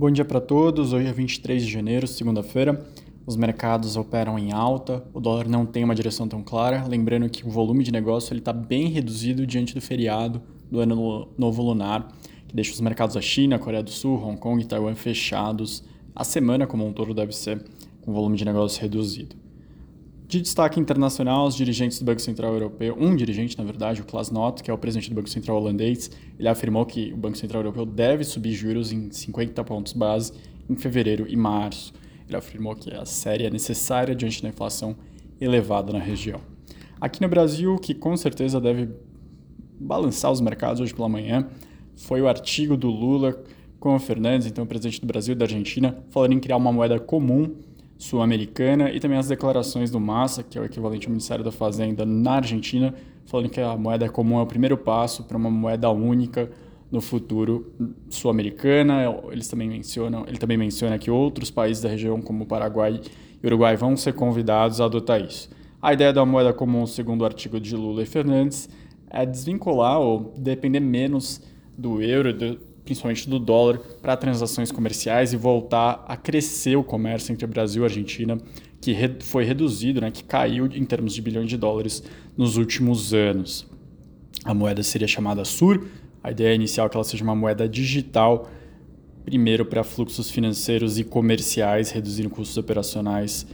Bom dia para todos. Hoje é 23 de janeiro, segunda-feira. Os mercados operam em alta, o dólar não tem uma direção tão clara. Lembrando que o volume de negócio está bem reduzido diante do feriado do Ano Novo Lunar, que deixa os mercados da China, Coreia do Sul, Hong Kong e Taiwan fechados. A semana como um todo deve ser com volume de negócio reduzido. De destaque internacional, os dirigentes do Banco Central Europeu, um dirigente, na verdade, o Klaas Knot, que é o presidente do Banco Central holandês, ele afirmou que o Banco Central Europeu deve subir juros em 50 pontos base em fevereiro e março. Ele afirmou que a série é necessária diante da inflação elevada na região. Aqui no Brasil, que com certeza deve balançar os mercados hoje pela manhã, foi o artigo do Lula com o Fernandes, então o presidente do Brasil e da Argentina, falando em criar uma moeda comum sul-americana e também as declarações do Massa, que é o equivalente ao Ministério da Fazenda na Argentina, falando que a moeda comum é o primeiro passo para uma moeda única no futuro sul-americana. Eles também mencionam, ele também menciona que outros países da região como Paraguai e Uruguai vão ser convidados a adotar isso. A ideia da moeda comum, segundo o artigo de Lula e Fernandes, é desvincular ou depender menos do euro, do, principalmente do dólar, para transações comerciais e voltar a crescer o comércio entre Brasil e Argentina, que foi reduzido, né, que caiu em termos de bilhões de dólares nos últimos anos. A moeda seria chamada SUR, a ideia inicial é que ela seja uma moeda digital, primeiro para fluxos financeiros e comerciais, reduzindo custos operacionais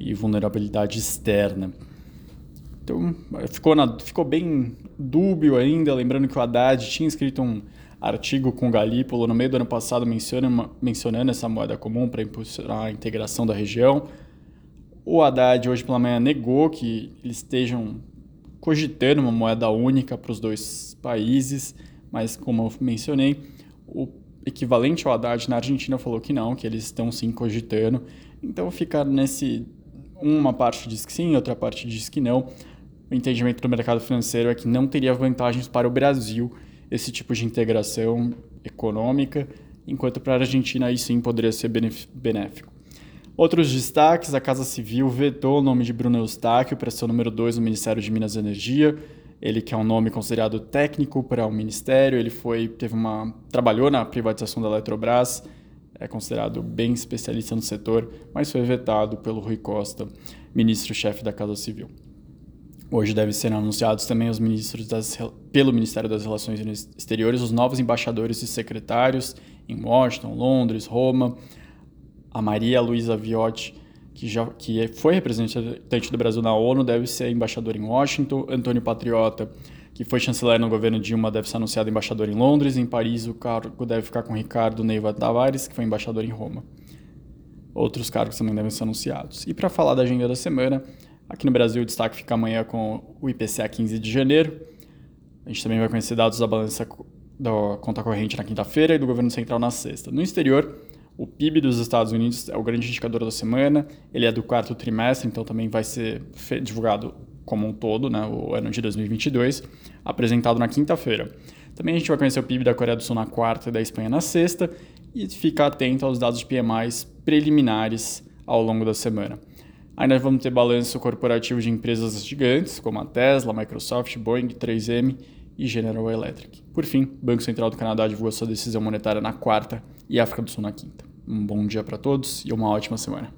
e vulnerabilidade externa. Então, ficou, na, ficou bem dúbio ainda, lembrando que o Haddad tinha escrito um artigo com Galípolo no meio do ano passado menciona, mencionando essa moeda comum para impulsionar a integração da região. O Haddad hoje pela manhã negou que eles estejam cogitando uma moeda única para os dois países, mas como eu mencionei, o equivalente ao Haddad na Argentina falou que não, que eles estão sim cogitando. Então ficar nesse uma parte diz que sim, outra parte diz que não. O entendimento do mercado financeiro é que não teria vantagens para o Brasil esse tipo de integração econômica, enquanto para a Argentina aí sim poderia ser benéfico. Outros destaques, a Casa Civil vetou o nome de Bruno Eustáquio para ser o número 2 no Ministério de Minas e Energia. Ele que é um nome considerado técnico para o ministério, ele foi teve uma trabalhou na privatização da Eletrobras, é considerado bem especialista no setor, mas foi vetado pelo Rui Costa, ministro-chefe da Casa Civil. Hoje devem ser anunciados também os ministros das, pelo Ministério das Relações Exteriores os novos embaixadores e secretários em Washington, Londres, Roma. A Maria Luísa Viotti, que, já, que foi representante do Brasil na ONU, deve ser embaixador em Washington. Antônio Patriota, que foi chanceler no governo Dilma, deve ser anunciado embaixador em Londres. Em Paris, o cargo deve ficar com Ricardo Neiva Tavares, que foi embaixador em Roma. Outros cargos também devem ser anunciados. E para falar da agenda da semana, Aqui no Brasil, o destaque fica amanhã com o IPCA 15 de janeiro. A gente também vai conhecer dados da balança da conta corrente na quinta-feira e do governo central na sexta. No exterior, o PIB dos Estados Unidos é o grande indicador da semana. Ele é do quarto trimestre, então também vai ser divulgado como um todo, né, o ano de 2022, apresentado na quinta-feira. Também a gente vai conhecer o PIB da Coreia do Sul na quarta e da Espanha na sexta e ficar atento aos dados de PMIs preliminares ao longo da semana. Ainda vamos ter balanço corporativo de empresas gigantes, como a Tesla, Microsoft, Boeing, 3M e General Electric. Por fim, o Banco Central do Canadá divulgou sua decisão monetária na quarta e África do Sul na quinta. Um bom dia para todos e uma ótima semana.